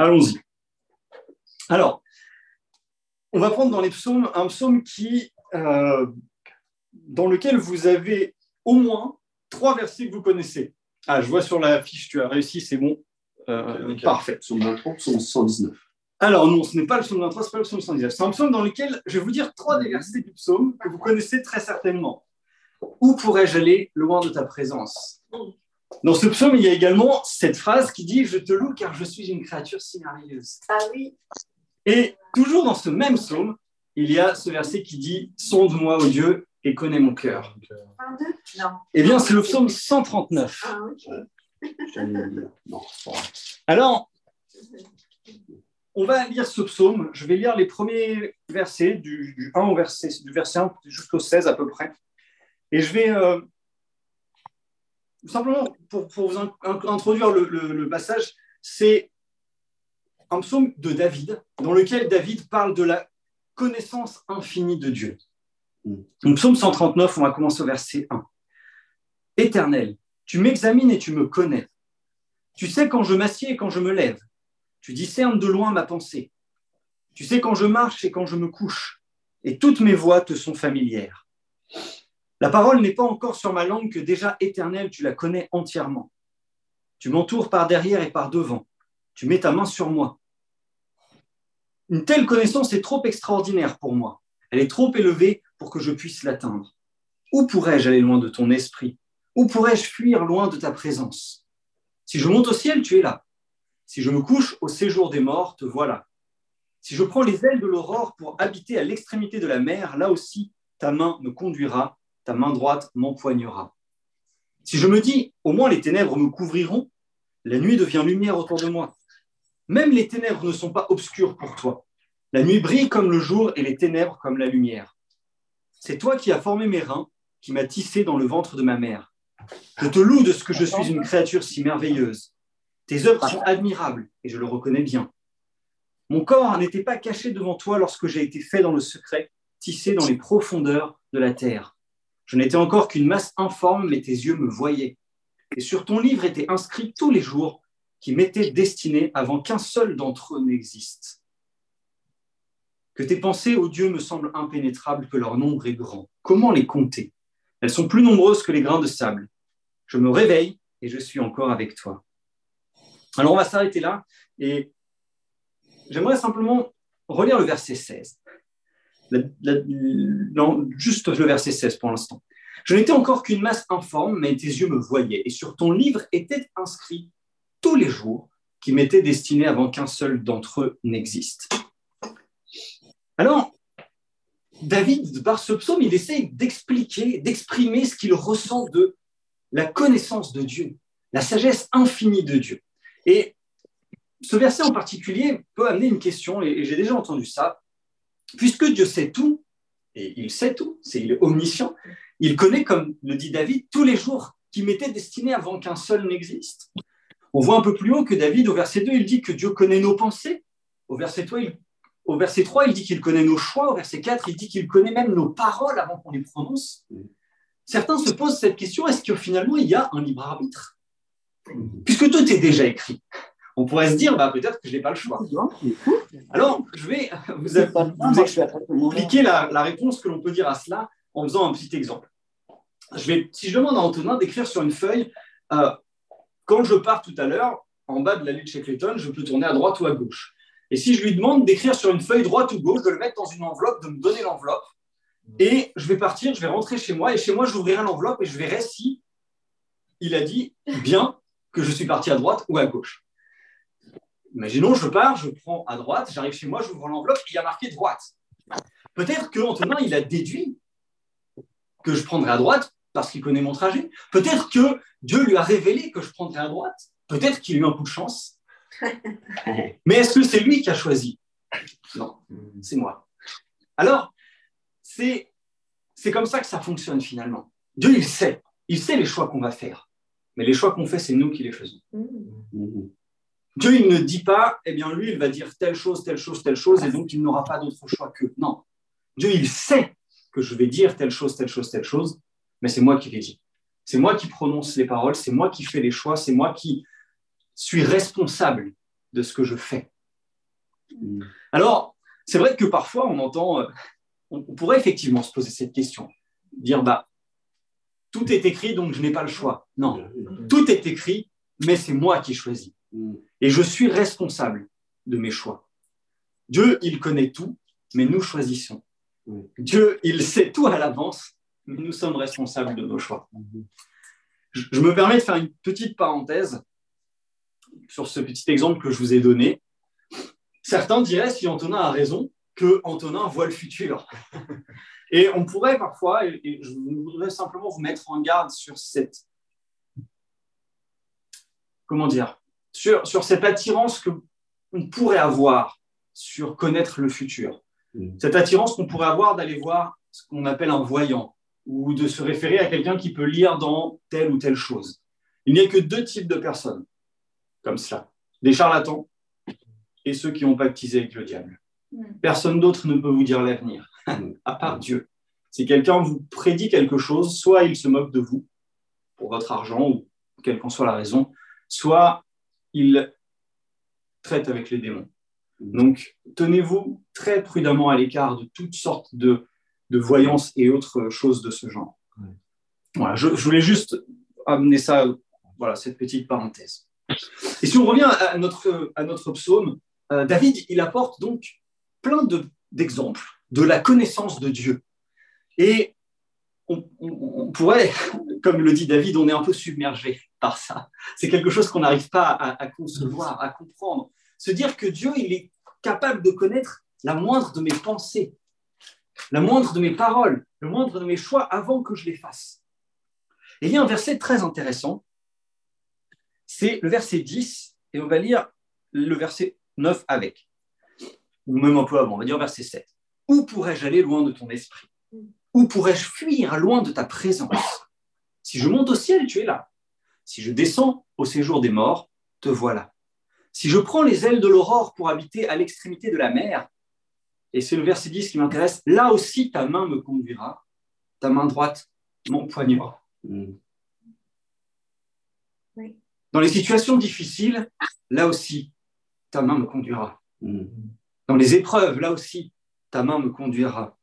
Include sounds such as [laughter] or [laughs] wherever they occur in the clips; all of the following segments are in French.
Allons-y. Alors, on va prendre dans les psaumes un psaume qui, euh, dans lequel vous avez au moins trois versets que vous connaissez. Ah, je vois sur la fiche, tu as réussi, c'est bon. Euh, parfait. Psaume 23, psaume 119. Alors non, ce n'est pas le psaume 23, ce n'est pas le psaume 119. C'est un psaume dans lequel je vais vous dire trois des versets du psaume que vous connaissez très certainement. Où pourrais-je aller loin de ta présence? Dans ce psaume, il y a également cette phrase qui dit Je te loue car je suis une créature si merveilleuse. Ah oui. Et toujours dans ce même psaume, il y a ce verset qui dit Sonde-moi, ô Dieu, et connais mon cœur. 22 Non. Eh bien, c'est le psaume 139. Ah oui. Alors, on va lire ce psaume. Je vais lire les premiers versets, du, du 1 au verset, du verset 1 jusqu'au 16 à peu près. Et je vais euh, simplement, pour, pour vous in- in- introduire le, le- le passage, c'est un psaume de David, dans lequel David parle de la connaissance infinie de Dieu. Donc, psaume 139, on va commencer au verset 1. Éternel, tu m'examines et tu me connais. Tu sais quand je m'assieds et quand je me lève. Tu discernes de loin ma pensée. Tu sais quand je marche et quand je me couche. Et toutes mes voies te sont familières. La parole n'est pas encore sur ma langue que déjà éternelle, tu la connais entièrement. Tu m'entoures par derrière et par devant. Tu mets ta main sur moi. Une telle connaissance est trop extraordinaire pour moi. Elle est trop élevée pour que je puisse l'atteindre. Où pourrais-je aller loin de ton esprit? Où pourrais-je fuir loin de ta présence? Si je monte au ciel, tu es là. Si je me couche au séjour des morts, te voilà. Si je prends les ailes de l'aurore pour habiter à l'extrémité de la mer, là aussi, ta main me conduira, main droite m'empoignera. Si je me dis, au moins les ténèbres me couvriront, la nuit devient lumière autour de moi. Même les ténèbres ne sont pas obscures pour toi. La nuit brille comme le jour et les ténèbres comme la lumière. C'est toi qui as formé mes reins, qui m'as tissé dans le ventre de ma mère. Je te loue de ce que je suis une créature si merveilleuse. Tes œuvres sont admirables et je le reconnais bien. Mon corps n'était pas caché devant toi lorsque j'ai été fait dans le secret, tissé dans les profondeurs de la terre. Je n'étais encore qu'une masse informe, mais tes yeux me voyaient. Et sur ton livre étaient inscrits tous les jours qui m'étaient destinés avant qu'un seul d'entre eux n'existe. Que tes pensées, ô Dieu, me semblent impénétrables, que leur nombre est grand. Comment les compter? Elles sont plus nombreuses que les grains de sable. Je me réveille et je suis encore avec toi. Alors on va s'arrêter là et j'aimerais simplement relire le verset 16. Juste le verset 16 pour l'instant. Je n'étais encore qu'une masse informe, mais tes yeux me voyaient, et sur ton livre étaient inscrits tous les jours qui m'étaient destinés avant qu'un seul d'entre eux n'existe. Alors, David, par ce psaume, il essaie d'expliquer, d'exprimer ce qu'il ressent de la connaissance de Dieu, la sagesse infinie de Dieu. Et ce verset en particulier peut amener une question, et j'ai déjà entendu ça. Puisque Dieu sait tout, et il sait tout, c'est il est omniscient, il connaît, comme le dit David, tous les jours qui m'étaient destinés avant qu'un seul n'existe. On voit un peu plus haut que David, au verset 2, il dit que Dieu connaît nos pensées. Au verset 3, il, au verset 3, il dit qu'il connaît nos choix. Au verset 4, il dit qu'il connaît même nos paroles avant qu'on les prononce. Certains se posent cette question, est-ce que finalement il y a un libre arbitre? Puisque tout est déjà écrit. On pourrait se dire, bah, peut-être que je n'ai pas le choix. Alors, je vais vous, expliquer la, la réponse que l'on peut dire à cela en faisant un petit exemple. Je vais, si je demande à Antonin d'écrire sur une feuille, euh, quand je pars tout à l'heure, en bas de la ligne Shackleton, je peux tourner à droite ou à gauche. Et si je lui demande d'écrire sur une feuille droite ou gauche, de le mettre dans une enveloppe, de me donner l'enveloppe, et je vais partir, je vais rentrer chez moi, et chez moi, j'ouvrirai l'enveloppe et je verrai si il a dit bien que je suis parti à droite ou à gauche. Imaginons, je pars, je prends à droite, j'arrive chez moi, j'ouvre l'enveloppe, il y a marqué droite. Peut-être que Antonin, il a déduit que je prendrai à droite parce qu'il connaît mon trajet. Peut-être que Dieu lui a révélé que je prendrai à droite. Peut-être qu'il a eu un coup de chance. [laughs] Mais est-ce que c'est lui qui a choisi? Non, c'est moi. Alors, c'est c'est comme ça que ça fonctionne finalement. Dieu, il sait. Il sait les choix qu'on va faire. Mais les choix qu'on fait, c'est nous qui les faisons. Dieu, il ne dit pas, eh bien, lui, il va dire telle chose, telle chose, telle chose, et donc il n'aura pas d'autre choix que. Non. Dieu, il sait que je vais dire telle chose, telle chose, telle chose, mais c'est moi qui les dis. C'est moi qui prononce les paroles, c'est moi qui fais les choix, c'est moi qui suis responsable de ce que je fais. Alors, c'est vrai que parfois, on entend, euh, on pourrait effectivement se poser cette question, dire, bah, tout est écrit, donc je n'ai pas le choix. Non, tout est écrit, mais c'est moi qui choisis. Et je suis responsable de mes choix. Dieu, il connaît tout, mais nous choisissons. Dieu, il sait tout à l'avance, mais nous sommes responsables de nos choix. Je, me permets de faire une petite parenthèse sur ce petit exemple que je vous ai donné. Certains diraient, si Antonin a raison, que Antonin voit le futur. [laughs] Et on pourrait parfois, et je voudrais simplement vous mettre en garde sur cette, comment dire, sur, sur cette attirance que on pourrait avoir sur connaître le futur. Mm. Cette attirance qu'on pourrait avoir d'aller voir ce qu'on appelle un voyant ou de se référer à quelqu'un qui peut lire dans telle ou telle chose. Il n'y a que deux types de personnes comme cela. Des charlatans et ceux qui ont baptisé avec le diable. Mm. Personne d'autre ne peut vous dire l'avenir, [laughs] à part Dieu. Si quelqu'un vous prédit quelque chose, soit il se moque de vous pour votre argent ou quelle qu'en soit la raison, soit il traite avec les démons. Donc, tenez-vous très prudemment à l'écart de toutes sortes de, de voyances et autres choses de ce genre. Voilà, je, voulais juste amener ça, voilà, cette petite parenthèse. Et si on revient à notre, à notre psaume, euh, David, il apporte donc plein d'exemples de, la connaissance de Dieu. Et on, pourrait, comme le dit David, on est un peu submergé par ça. C'est quelque chose qu'on n'arrive pas à, concevoir, à comprendre se dire que Dieu, il est capable de connaître la moindre de mes pensées, la moindre de mes paroles, le moindre de mes choix avant que je les fasse. Et il y a un verset très intéressant, c'est le verset 10, et on va lire le verset 9 avec, ou même un peu avant, on va dire verset 7. Où pourrais-je aller loin de ton esprit? Où pourrais-je fuir loin de ta présence? Si je monte au ciel, tu es là. Si je descends au séjour des morts, te voilà. Si je prends les ailes de l'aurore pour habiter à l'extrémité de la mer, et c'est le verset 10 qui m'intéresse, là aussi ta main me conduira, ta main droite m'empoignera. Mm. Dans les situations difficiles, là aussi, ta main me conduira. Mm. Dans les épreuves, là aussi, ta main me conduira.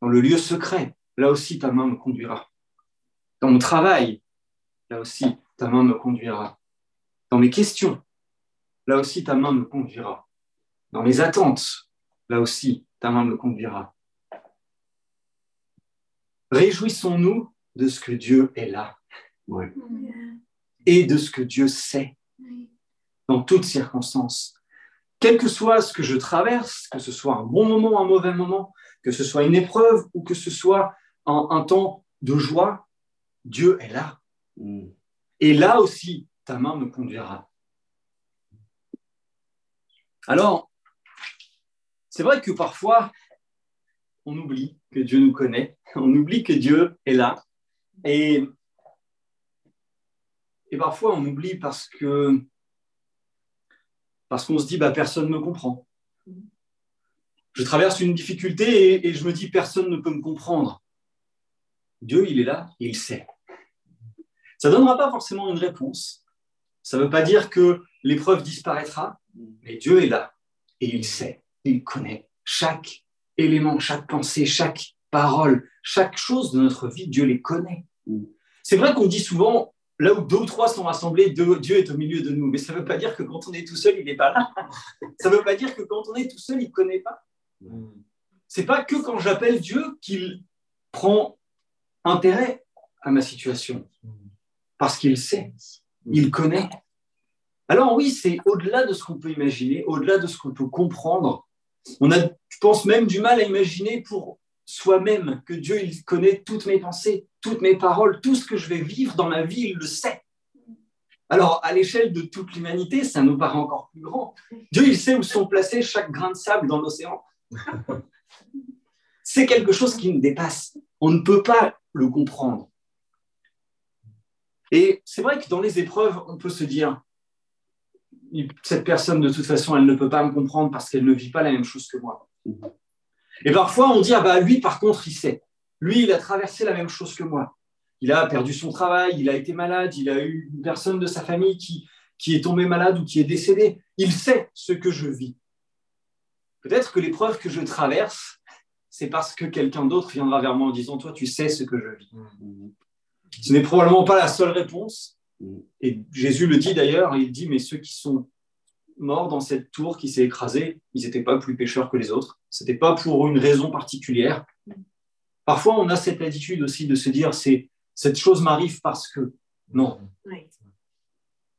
Dans le lieu secret, là aussi, ta main me conduira. Dans mon travail, là aussi, ta main me conduira. Dans mes questions, là aussi ta main me conduira. Dans mes attentes, là aussi ta main me conduira. Réjouissons-nous de ce que Dieu est là et de ce que Dieu sait dans toutes circonstances. Quel que soit ce que je traverse, que ce soit un bon moment, un mauvais moment, que ce soit une épreuve ou que ce soit un, un temps de joie, Dieu est là. Mm. Et là aussi, ta main me conduira. Alors, c'est vrai que parfois, on oublie que Dieu nous connaît, [laughs] on oublie que Dieu est là. Et, et parfois, on oublie parce que parce qu'on se dit, bah, personne ne me comprend. Je traverse une difficulté et, et, je me dis, personne ne peut me comprendre. Dieu, il est là et il sait. Ça ne donnera pas forcément une réponse. Ça ne veut pas dire que l'épreuve disparaîtra, mais Dieu est là et il sait, il connaît chaque élément, chaque pensée, chaque parole, chaque chose de notre vie, Dieu les connaît. C'est vrai qu'on dit souvent, là où deux ou trois sont rassemblés, Dieu est au milieu de nous, mais ça ne veut pas dire que quand on est tout seul, il n'est pas là. Ça ne veut pas dire que quand on est tout seul, il ne connaît pas. C'est pas que quand j'appelle Dieu qu'il prend intérêt à ma situation, parce qu'il sait, il connaît. Alors oui, c'est au-delà de ce qu'on peut imaginer, au-delà de ce qu'on peut comprendre. On a, je pense, même du mal à imaginer pour soi-même que Dieu, il connaît toutes mes pensées, toutes mes paroles, tout ce que je vais vivre dans ma vie, il le sait. Alors, à l'échelle de toute l'humanité, ça nous paraît encore plus grand. Dieu, il sait où sont placés chaque grain de sable dans l'océan. [laughs] C'est quelque chose qui nous dépasse. On ne peut pas le comprendre. Et c'est vrai que dans les épreuves, on peut se dire, cette personne, de toute façon, elle ne peut pas me comprendre parce qu'elle ne vit pas la même chose que moi. Et parfois, on dit, ah bah lui, par contre, il sait. Lui, il a traversé la même chose que moi. Il a perdu son travail, il a été malade, il a eu une personne de sa famille qui, qui est tombé malade ou qui est décédé. Il sait ce que je vis. Peut-être que l'épreuve que je traverse, c'est parce que quelqu'un d'autre viendra vers moi en disant, toi, tu sais ce que je vis. Ce n'est probablement pas la seule réponse. Et Jésus le dit d'ailleurs, il dit, mais ceux qui sont morts dans cette tour qui s'est écrasée, ils n'étaient pas plus pécheurs que les autres. Ce n'était pas pour une raison particulière. Parfois, on a cette attitude aussi de se dire, c'est cette chose m'arrive parce que. Non.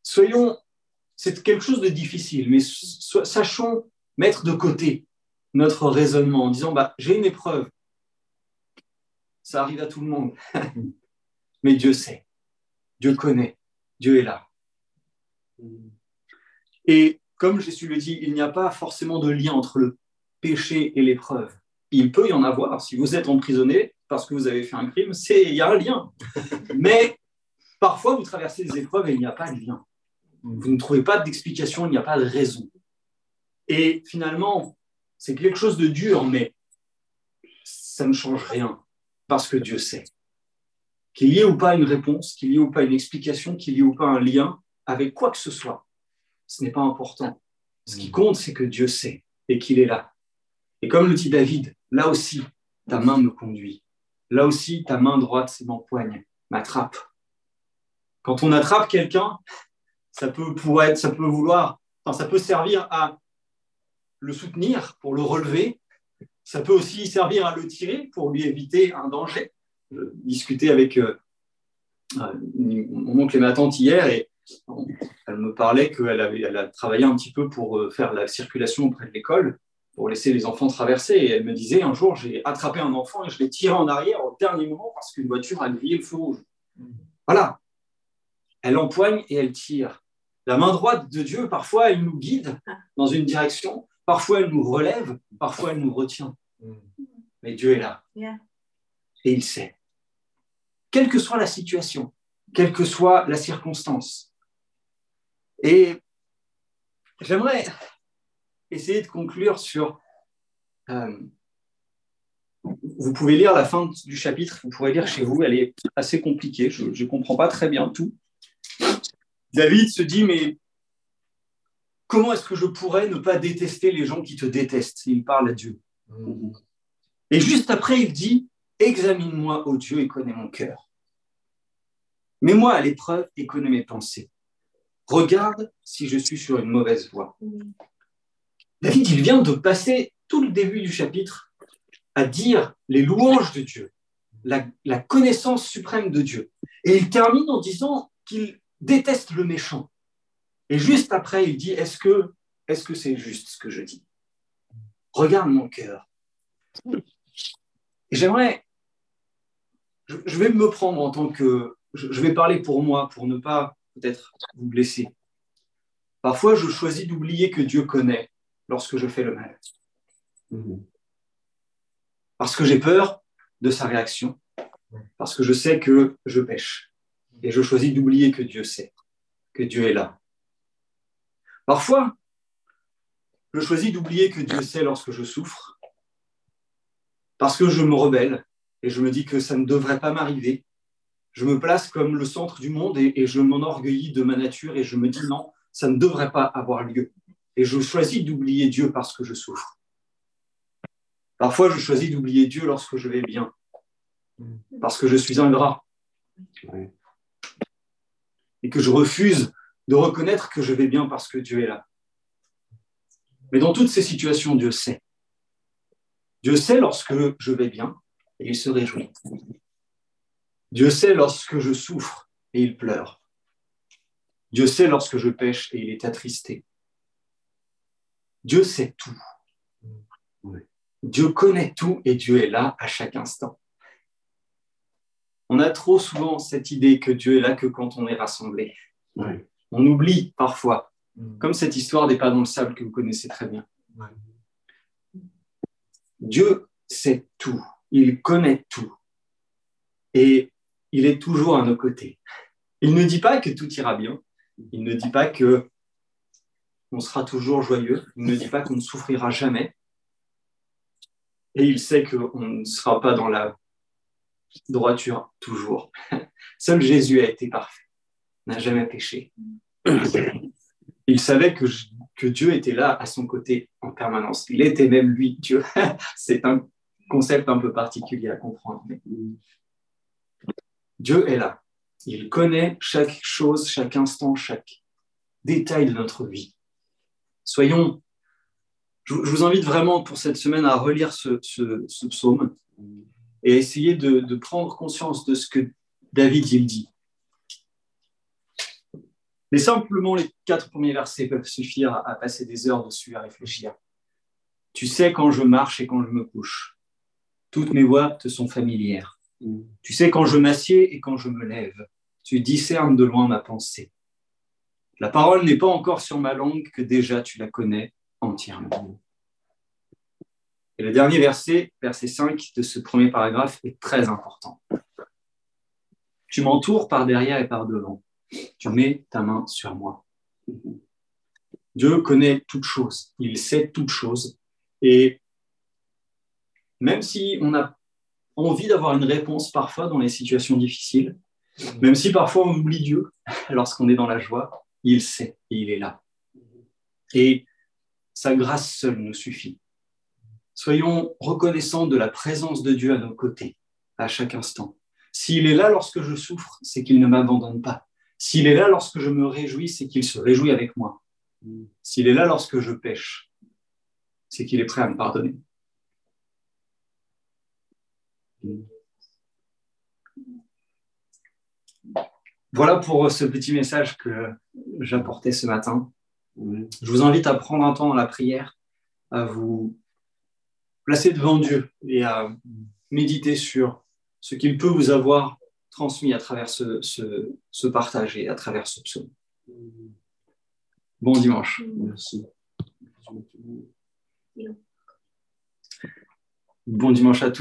Soyons, c'est quelque chose de difficile, mais sachons mettre de côté notre raisonnement en disant, bah, j'ai une épreuve. Ça arrive à tout le monde. [laughs] mais Dieu sait. Dieu connaît. Dieu est là. Et comme Jésus le dit, il n'y a pas forcément de lien entre le péché et l'épreuve. Il peut y en avoir. Si vous êtes emprisonné parce que vous avez fait un crime, c'est il y a un lien. [laughs] Mais parfois, vous traversez des épreuves et il n'y a pas de lien. Vous ne trouvez pas d'explication, il n'y a pas de raison. Et finalement, c'est quelque chose de dur, mais ça ne change rien parce que Dieu sait. Qu'il y ait ou pas une réponse, qu'il y ait ou pas une explication, qu'il y ait ou pas un lien avec quoi que ce soit, ce n'est pas important. Ce qui compte, c'est que Dieu sait et qu'il est là. Et comme le dit David, là aussi, ta main me conduit. Là aussi, ta main droite m'empoigne, m'attrape. Quand on attrape quelqu'un, ça peut, pour être, ça peut vouloir, ça peut servir à le soutenir, pour le relever. Ça peut aussi servir à le tirer pour lui éviter un danger. Je discutais avec euh, euh, mon oncle et ma tante hier et elle me parlait qu'elle avait, elle a travaillé un petit peu pour euh, faire la circulation auprès de l'école, pour laisser les enfants traverser. Et elle me disait, un jour, j'ai attrapé un enfant et je l'ai tiré en arrière au dernier moment parce qu'une voiture a grillé le feu rouge. Voilà. Elle empoigne et elle tire. La main droite de Dieu, parfois, elle nous guide dans une direction, parfois, elle nous relève, parfois, elle nous retient. Mais Dieu est là. Et il sait. Quelle que soit la situation, quelle que soit la circonstance, et j'aimerais essayer de conclure sur... Euh, vous pouvez lire la fin du chapitre, vous pourrez lire chez vous, elle est assez compliquée, je ne comprends pas très bien tout. David se dit, mais comment est-ce que je pourrais ne pas détester les gens qui te détestent? Il parle à Dieu. Et juste après, il dit, examine-moi, ô Dieu, et connais mon cœur. Mets-moi à l'épreuve et connais mes pensées. Regarde si je suis sur une mauvaise voie. David, il vient de passer tout le début du chapitre à dire les louanges de Dieu, la, connaissance suprême de Dieu. Et il termine en disant qu'il déteste le méchant. Et juste après, il dit, est-ce que est-ce que c'est juste ce que je dis? Regarde mon cœur. Et j'aimerais, je, vais me prendre en tant que, je vais parler pour moi, pour ne pas peut-être vous blesser. Parfois, je choisis d'oublier que Dieu connaît lorsque je fais le mal. Mhm. Parce que j'ai peur de sa réaction, parce que je sais que je pêche. Et je choisis d'oublier que Dieu sait, que Dieu est là. Parfois, je choisis d'oublier que Dieu sait lorsque je souffre, parce que je me rebelle et je me dis que ça ne devrait pas m'arriver, je me place comme le centre du monde et, je m'enorgueillis de ma nature et je me dis non, ça ne devrait pas avoir lieu. Et je choisis d'oublier Dieu parce que je souffre. Parfois, je choisis d'oublier Dieu lorsque je vais bien, parce que je suis ingrat. Et que je refuse de reconnaître que je vais bien parce que Dieu est là. Mais dans toutes ces situations, Dieu sait. Dieu sait lorsque je vais bien et il se réjouit. Dieu sait lorsque je souffre et il pleure. Dieu sait lorsque je pêche et il est attristé. Dieu sait tout. Dieu connaît tout et Dieu est là à chaque instant. On a trop souvent cette idée que Dieu est là que quand on est rassemblé. On oublie parfois, mm. comme cette histoire des pas dans le sable que vous connaissez très bien. Dieu sait tout, il connaît tout. Et il est toujours à nos côtés. Il ne dit pas que tout ira bien. Il ne dit pas que on sera toujours joyeux. Il ne dit pas qu'on ne souffrira jamais. Et il sait qu'on ne sera pas dans la droiture toujours. [laughs] Seul Jésus a été parfait, n'a jamais péché. [coughs] Il savait que, que Dieu était là à son côté en permanence. Il était même lui, Dieu. [laughs] C'est un concept un peu particulier à comprendre. Dieu est là. Il connaît chaque chose, chaque instant, chaque détail de notre vie. Soyons, je, vous invite vraiment pour cette semaine à relire ce, psaume et à essayer de, de, prendre conscience de ce que David il dit. Mais simplement les quatre premiers versets peuvent suffire à passer des heures dessus, à réfléchir. Tu sais quand je marche et quand je me couche. Toutes mes voix te sont familières. Tu sais quand je m'assieds et quand je me lève. Tu discernes de loin ma pensée. La parole n'est pas encore sur ma langue que déjà tu la connais entièrement. Et le dernier verset, verset 5 de ce premier paragraphe, est très important. Tu m'entoures par derrière et par devant. Tu mets ta main sur moi. Dieu connaît toutes choses. Il sait toutes choses. Et même si on a envie d'avoir une réponse parfois dans les situations difficiles, même si parfois on oublie Dieu [laughs] lorsqu'on est dans la joie, il sait et il est là. Et sa grâce seule nous suffit. Soyons reconnaissants de la présence de Dieu à nos côtés, à chaque instant. S'il est là lorsque je souffre, c'est qu'il ne m'abandonne pas. S'il est là lorsque je me réjouis, c'est qu'il se réjouit avec moi. S'il est là lorsque je pêche, c'est qu'il est prêt à me pardonner. Voilà pour ce petit message que j'apportais ce matin. Je vous invite à prendre un temps dans la prière, à vous placer devant Dieu et à méditer sur ce qu'il peut vous avoir transmis à travers ce, ce, partage et à travers ce psaume. Bon dimanche. Merci. Bon dimanche à tous.